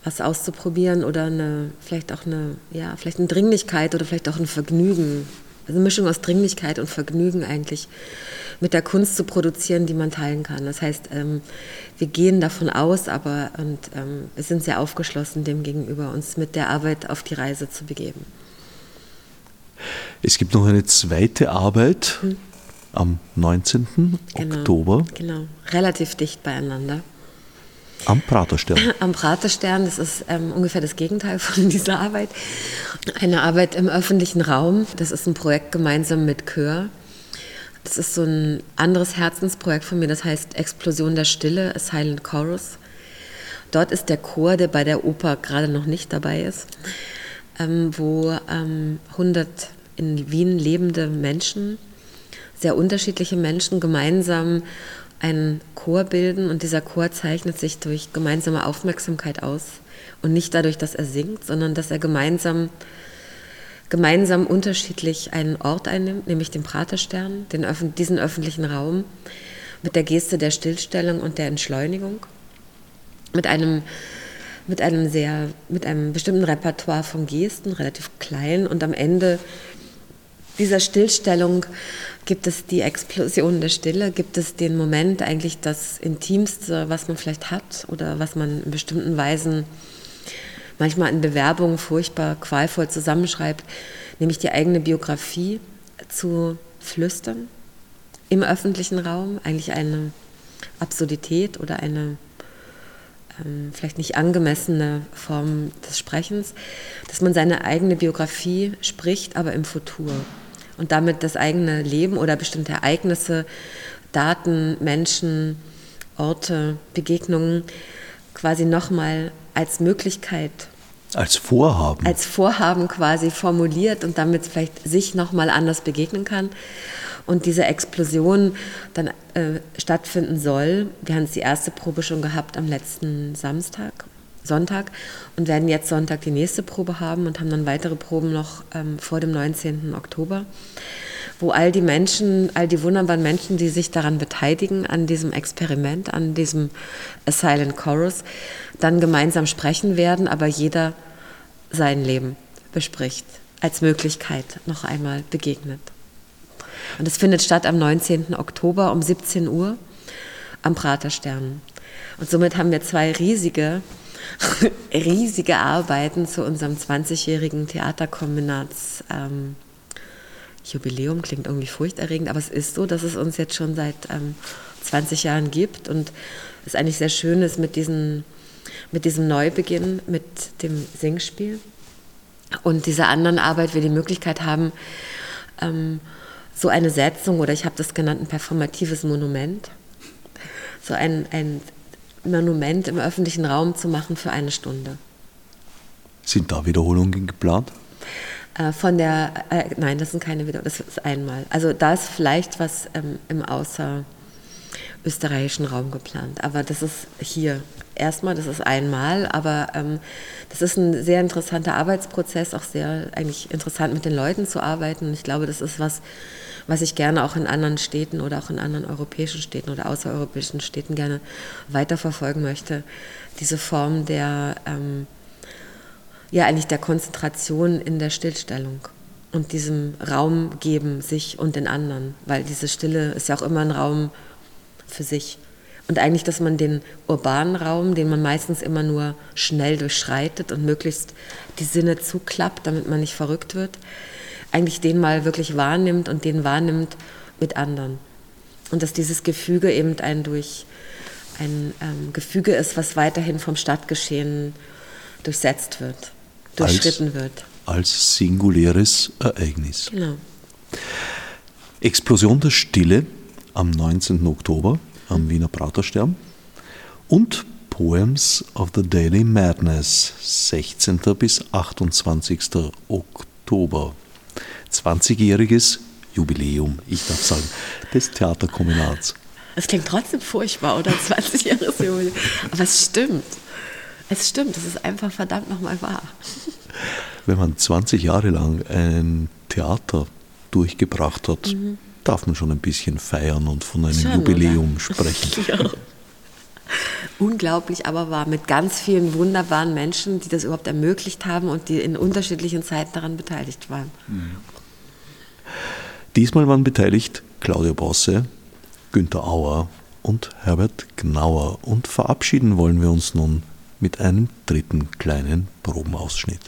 was auszuprobieren oder eine, vielleicht auch eine, ja, vielleicht eine Dringlichkeit oder vielleicht auch ein Vergnügen. Also eine Mischung aus Dringlichkeit und Vergnügen eigentlich mit der Kunst zu produzieren, die man teilen kann. Das heißt, ähm, wir gehen davon aus, aber und ähm, wir sind sehr aufgeschlossen dem gegenüber, uns mit der Arbeit auf die Reise zu begeben. Es gibt noch eine zweite Arbeit hm. am 19. Genau, Oktober. Genau, relativ dicht beieinander. Am Praterstern. *clears throat* Am Praterstern, das ist ähm, ungefähr das Gegenteil von *laughs* dieser Arbeit. Eine Arbeit im öffentlichen Raum. Das ist ein Projekt gemeinsam mit Chör. Das ist so ein anderes Herzensprojekt von mir, das heißt Explosion der Stille, a Silent Chorus. Dort ist der Chor, der bei der Oper gerade noch nicht dabei ist, ähm, wo ähm, 100 in Wien lebende Menschen, sehr unterschiedliche Menschen gemeinsam einen Chor bilden und dieser Chor zeichnet sich durch gemeinsame Aufmerksamkeit aus und nicht dadurch, dass er singt, sondern dass er gemeinsam, gemeinsam unterschiedlich einen Ort einnimmt, nämlich den Praterstern, den, diesen öffentlichen Raum, mit der Geste der Stillstellung und der Entschleunigung, mit einem, mit einem sehr, mit einem bestimmten Repertoire von Gesten, relativ klein und am Ende dieser Stillstellung gibt es die Explosion der Stille, gibt es den Moment eigentlich das Intimste, was man vielleicht hat oder was man in bestimmten Weisen manchmal in Bewerbungen furchtbar qualvoll zusammenschreibt, nämlich die eigene Biografie zu flüstern im öffentlichen Raum, eigentlich eine Absurdität oder eine ähm, vielleicht nicht angemessene Form des Sprechens, dass man seine eigene Biografie spricht, aber im Futur und damit das eigene Leben oder bestimmte Ereignisse, Daten, Menschen, Orte, Begegnungen quasi nochmal als Möglichkeit Als Vorhaben. als Vorhaben quasi formuliert und damit vielleicht sich nochmal anders begegnen kann. Und diese Explosion dann äh, stattfinden soll. Wir haben jetzt die erste Probe schon gehabt am letzten Samstag, Sonntag und werden jetzt Sonntag die nächste Probe haben und haben dann weitere Proben noch ähm, vor dem 19. Oktober, wo all die Menschen, all die wunderbaren Menschen, die sich daran beteiligen, an diesem Experiment, an diesem A Silent Chorus, dann gemeinsam sprechen werden, aber jeder sein Leben bespricht, als Möglichkeit noch einmal begegnet. Und es findet statt am 19. Oktober um 17 Uhr am Praterstern. Und somit haben wir zwei riesige, *laughs* riesige Arbeiten zu unserem 20-jährigen Theaterkombinats. Ähm, Jubiläum klingt irgendwie furchterregend, aber es ist so, dass es uns jetzt schon seit ähm, 20 Jahren gibt und es eigentlich sehr schön ist mit, diesen, mit diesem Neubeginn, mit dem Singspiel und dieser anderen Arbeit wir die Möglichkeit haben, ähm, so eine Setzung oder ich habe das genannt ein performatives Monument, so ein, ein Monument im öffentlichen Raum zu machen für eine Stunde. Sind da Wiederholungen geplant? Äh, Von der, äh, nein, das sind keine Wiederholungen, das ist einmal. Also da ist vielleicht was ähm, im außerösterreichischen Raum geplant, aber das ist hier erstmal, das ist einmal, aber ähm, das ist ein sehr interessanter Arbeitsprozess, auch sehr eigentlich interessant mit den Leuten zu arbeiten. Und ich glaube, das ist was, was ich gerne auch in anderen Städten oder auch in anderen europäischen Städten oder außereuropäischen Städten gerne weiterverfolgen möchte. Diese Form der, ähm, ja, eigentlich der Konzentration in der Stillstellung und diesem Raum geben, sich und den anderen, weil diese Stille ist ja auch immer ein Raum für sich. Und eigentlich, dass man den urbanen Raum, den man meistens immer nur schnell durchschreitet und möglichst die Sinne zuklappt, damit man nicht verrückt wird, eigentlich den mal wirklich wahrnimmt und den wahrnimmt mit anderen. Und dass dieses Gefüge eben ein durch ein ähm, Gefüge ist, was weiterhin vom Stadtgeschehen durchsetzt wird, durchschritten wird. Als singuläres Ereignis. Genau. Explosion der Stille am 19. Oktober am Wiener Praterstern und Poems of the Daily Madness 16. bis 28. Oktober. 20-jähriges Jubiläum, ich darf sagen, des Theaterkombinats. Es klingt trotzdem furchtbar, oder? *laughs* 20 Jahre Jubiläum. Aber es stimmt. Es stimmt, es ist einfach verdammt nochmal wahr. Wenn man 20 Jahre lang ein Theater durchgebracht hat, darf man schon ein bisschen feiern und von einem Schon, Jubiläum oder? *laughs* sprechen. Ja. Unglaublich aber wahr, mit ganz vielen wunderbaren Menschen, die das überhaupt ermöglicht haben und die in unterschiedlichen Zeiten daran beteiligt waren. Diesmal waren beteiligt Claudia Bosse, Günter Auer und Herbert Gnauer. Und verabschieden wollen wir uns nun mit einem dritten kleinen Probenausschnitt.